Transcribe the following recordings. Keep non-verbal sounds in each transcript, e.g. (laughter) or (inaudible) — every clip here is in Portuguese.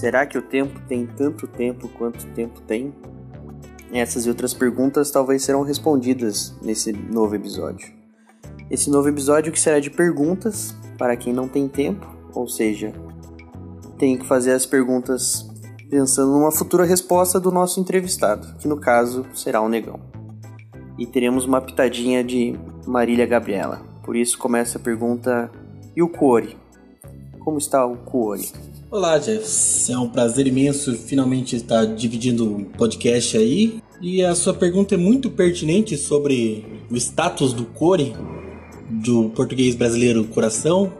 Será que o tempo tem tanto tempo quanto o tempo tem? Essas e outras perguntas talvez serão respondidas nesse novo episódio. Esse novo episódio que será de perguntas para quem não tem tempo, ou seja, tem que fazer as perguntas pensando numa futura resposta do nosso entrevistado, que no caso será o Negão. E teremos uma pitadinha de Marília Gabriela. Por isso começa a pergunta: e o Cuore? Como está o Cuore? Olá, Jeff. É um prazer imenso finalmente estar dividindo um podcast aí. E a sua pergunta é muito pertinente sobre o status do core, do português brasileiro coração,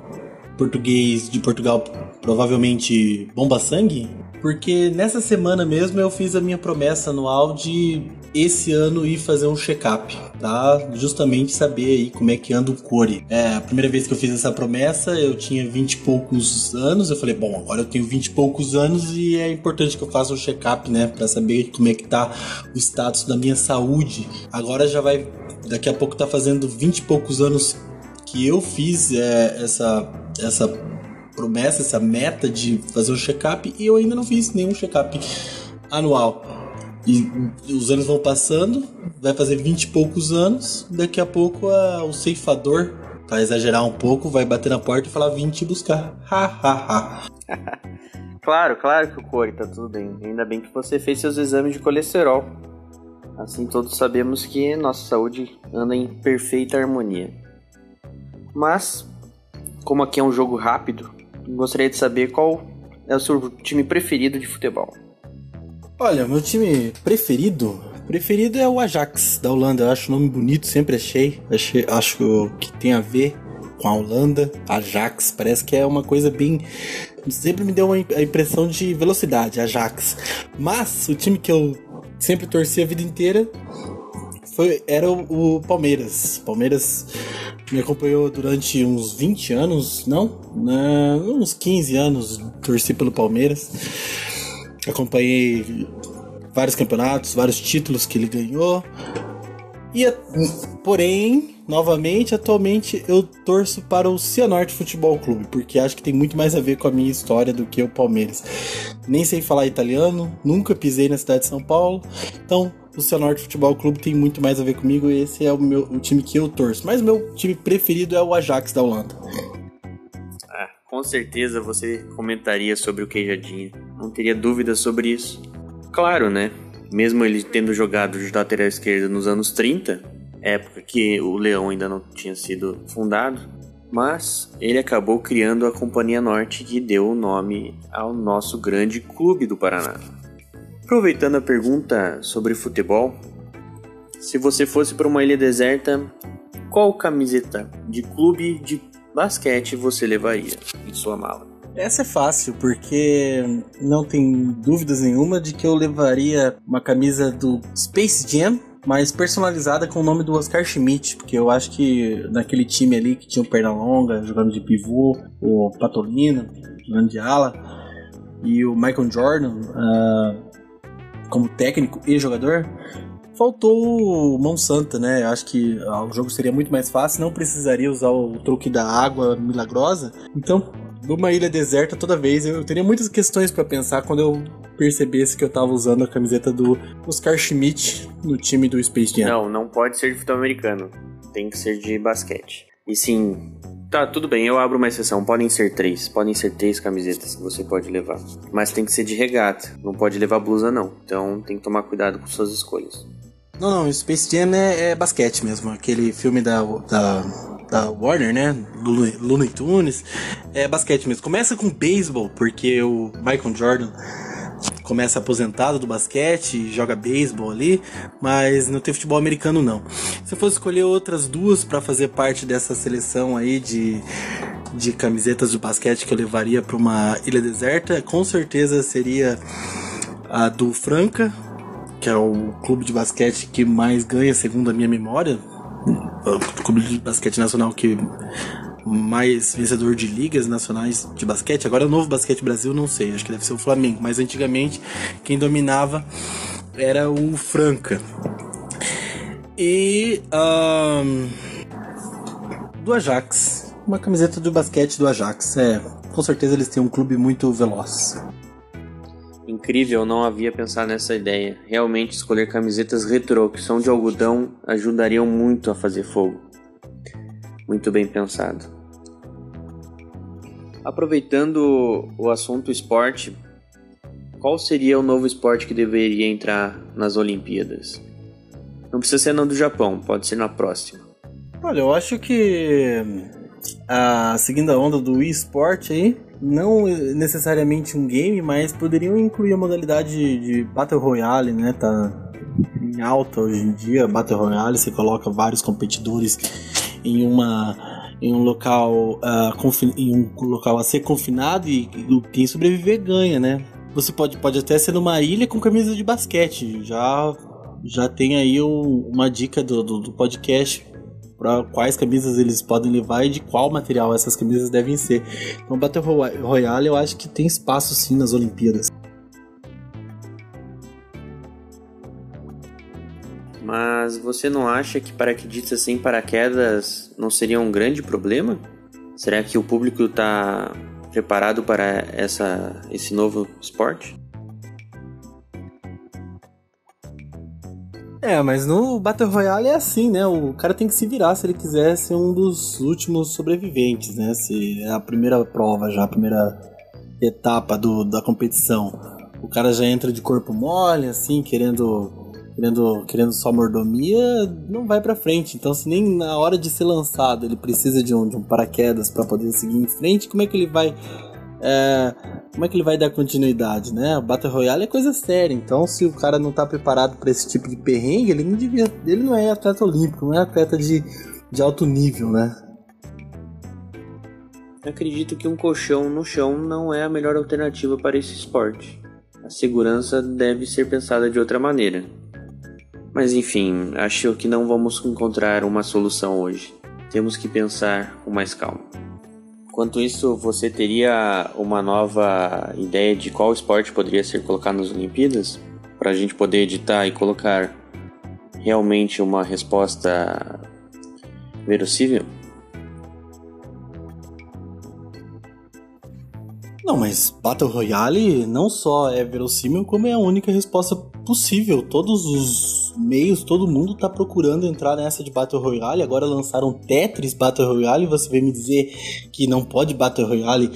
português de Portugal provavelmente bomba sangue, porque nessa semana mesmo eu fiz a minha promessa anual de esse ano ir fazer um check-up, tá? Justamente saber aí como é que anda o core. É, a primeira vez que eu fiz essa promessa, eu tinha 20 e poucos anos. Eu falei, bom, agora eu tenho 20 e poucos anos e é importante que eu faça um check-up, né? Pra saber como é que tá o status da minha saúde. Agora já vai. Daqui a pouco tá fazendo 20 e poucos anos que eu fiz é, essa, essa promessa, essa meta de fazer um check-up e eu ainda não fiz nenhum check-up anual. E os anos vão passando, vai fazer 20 e poucos anos, daqui a pouco a, o ceifador, para exagerar um pouco, vai bater na porta e falar 20 e buscar. Ha, ha, ha. (laughs) claro, claro que o Core tá tudo bem. Ainda bem que você fez seus exames de colesterol. Assim todos sabemos que nossa saúde anda em perfeita harmonia. Mas, como aqui é um jogo rápido, gostaria de saber qual é o seu time preferido de futebol. Olha, meu time preferido, preferido é o Ajax da Holanda. Eu acho o nome bonito, sempre achei. achei acho que tem a ver com a Holanda, Ajax. Parece que é uma coisa bem. Sempre me deu a impressão de velocidade, Ajax. Mas o time que eu sempre torci a vida inteira foi, era o, Palmeiras. Palmeiras me acompanhou durante uns 20 anos, não? Né, uns 15 anos torci pelo Palmeiras. Acompanhei vários campeonatos, vários títulos que ele ganhou. E, porém, novamente, atualmente eu torço para o Cianorte Futebol Clube, porque acho que tem muito mais a ver com a minha história do que o Palmeiras. Nem sei falar italiano, nunca pisei na cidade de São Paulo, então o Cianorte Futebol Clube tem muito mais a ver comigo e esse é o, meu, o time que eu torço. Mas meu time preferido é o Ajax da Holanda. Com certeza você comentaria sobre o Queijadinha. Não teria dúvida sobre isso. Claro, né? Mesmo ele tendo jogado de lateral esquerda nos anos 30, época que o Leão ainda não tinha sido fundado, mas ele acabou criando a Companhia Norte que deu o nome ao nosso grande clube do Paraná. Aproveitando a pergunta sobre futebol, se você fosse para uma ilha deserta, qual camiseta de clube de basquete você levaria em sua mala? Essa é fácil, porque não tem dúvidas nenhuma de que eu levaria uma camisa do Space Jam, mas personalizada com o nome do Oscar Schmidt, porque eu acho que naquele time ali que tinha o Pernalonga jogando de pivô, o Patolino jogando de ala, e o Michael Jordan uh, como técnico e jogador, faltou mão santa, né? Acho que ah, o jogo seria muito mais fácil, não precisaria usar o truque da água milagrosa. Então, numa ilha deserta, toda vez eu teria muitas questões para pensar quando eu percebesse que eu tava usando a camiseta do Oscar Schmidt no time do Space Jam. Não, não pode ser de futebol americano. Tem que ser de basquete. E sim, Tá, tudo bem, eu abro uma exceção. Podem ser três. Podem ser três camisetas que você pode levar. Mas tem que ser de regata. Não pode levar blusa, não. Então tem que tomar cuidado com suas escolhas. Não, não, Space Jam é, é basquete mesmo. Aquele filme da, da, da Warner, né? Looney Tunes. É basquete mesmo. Começa com beisebol, porque o Michael Jordan começa aposentado do basquete, joga beisebol ali, mas não tem futebol americano não. Se eu fosse escolher outras duas para fazer parte dessa seleção aí de de camisetas de basquete que eu levaria para uma ilha deserta, com certeza seria a do Franca, que é o clube de basquete que mais ganha, segundo a minha memória. O clube de basquete nacional que mais vencedor de ligas nacionais de basquete. Agora o novo basquete Brasil, não sei, acho que deve ser o Flamengo, mas antigamente quem dominava era o Franca. E um, do Ajax, uma camiseta de basquete do Ajax. É, com certeza eles têm um clube muito veloz. Incrível, não havia pensado nessa ideia. Realmente escolher camisetas retrô que são de algodão ajudariam muito a fazer fogo. Muito bem pensado. Aproveitando o assunto esporte, qual seria o novo esporte que deveria entrar nas Olimpíadas? Não precisa ser no do Japão, pode ser na próxima. Olha, eu acho que a seguindo a onda do eSport aí, não necessariamente um game, mas poderiam incluir a modalidade de Battle Royale, né? Tá em alta hoje em dia, Battle Royale, você coloca vários competidores em uma em um local uh, em um local a ser confinado e quem sobreviver ganha, né? Você pode, pode até ser numa ilha com camisa de basquete. Já já tem aí um, uma dica do, do, do podcast para quais camisas eles podem levar e de qual material essas camisas devem ser. Então, Battle Royale eu acho que tem espaço sim nas Olimpíadas. Mas você não acha que paraquedistas sem paraquedas não seria um grande problema? Será que o público está preparado para essa, esse novo esporte? É, mas no Battle Royale é assim, né? O cara tem que se virar se ele quiser ser um dos últimos sobreviventes, né? Se é a primeira prova já, a primeira etapa do, da competição. O cara já entra de corpo mole, assim, querendo querendo, querendo só mordomia, não vai para frente. Então, se nem na hora de ser lançado ele precisa de um, de um paraquedas para poder seguir em frente, como é que ele vai é, como é que ele vai dar continuidade, né? O Battle Royale é coisa séria, então se o cara não tá preparado para esse tipo de perrengue, ele não devia, ele não é atleta olímpico, não é atleta de, de alto nível, né? Acredito que um colchão no chão não é a melhor alternativa para esse esporte. A segurança deve ser pensada de outra maneira. Mas enfim, acho que não vamos encontrar uma solução hoje. Temos que pensar com mais calma. Enquanto isso, você teria uma nova ideia de qual esporte poderia ser colocado nas Olimpíadas? Para a gente poder editar e colocar realmente uma resposta verossível? Não, mas Battle Royale não só é verossímil, como é a única resposta possível. Todos os meios, todo mundo tá procurando entrar nessa de Battle Royale. Agora lançaram Tetris Battle Royale. Você vem me dizer que não pode Battle Royale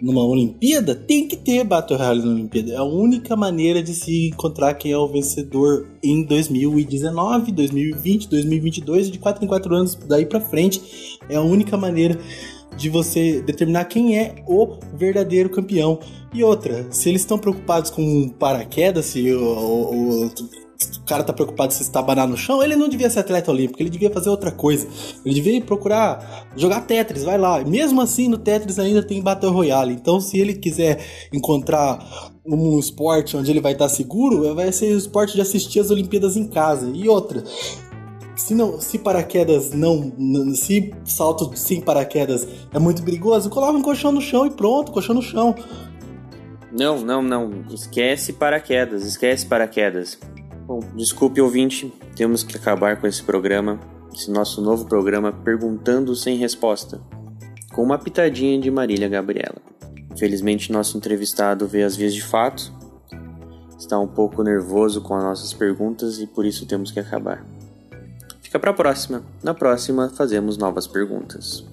numa Olimpíada? Tem que ter Battle Royale na Olimpíada. É a única maneira de se encontrar quem é o vencedor em 2019, 2020, 2022 de 4 em 4 anos daí para frente. É a única maneira de você determinar quem é o verdadeiro campeão. E outra, se eles estão preocupados com paraquedas, se o, o, o o cara tá preocupado se estabanar no chão, ele não devia ser atleta olímpico, ele devia fazer outra coisa. Ele devia procurar jogar Tetris, vai lá. Mesmo assim, no Tetris ainda tem Battle Royale. Então, se ele quiser encontrar um esporte onde ele vai estar seguro, vai ser o esporte de assistir as Olimpíadas em casa. E outra, se não, se paraquedas não, se salto sem paraquedas é muito perigoso, coloca um colchão no chão e pronto, colchão no chão. Não, não, não, esquece paraquedas, esquece paraquedas. Bom, desculpe ouvinte, temos que acabar com esse programa, esse nosso novo programa Perguntando sem Resposta, com uma pitadinha de Marília Gabriela. Infelizmente, nosso entrevistado vê as vias de fato, está um pouco nervoso com as nossas perguntas e por isso temos que acabar. Fica para a próxima. Na próxima, fazemos novas perguntas.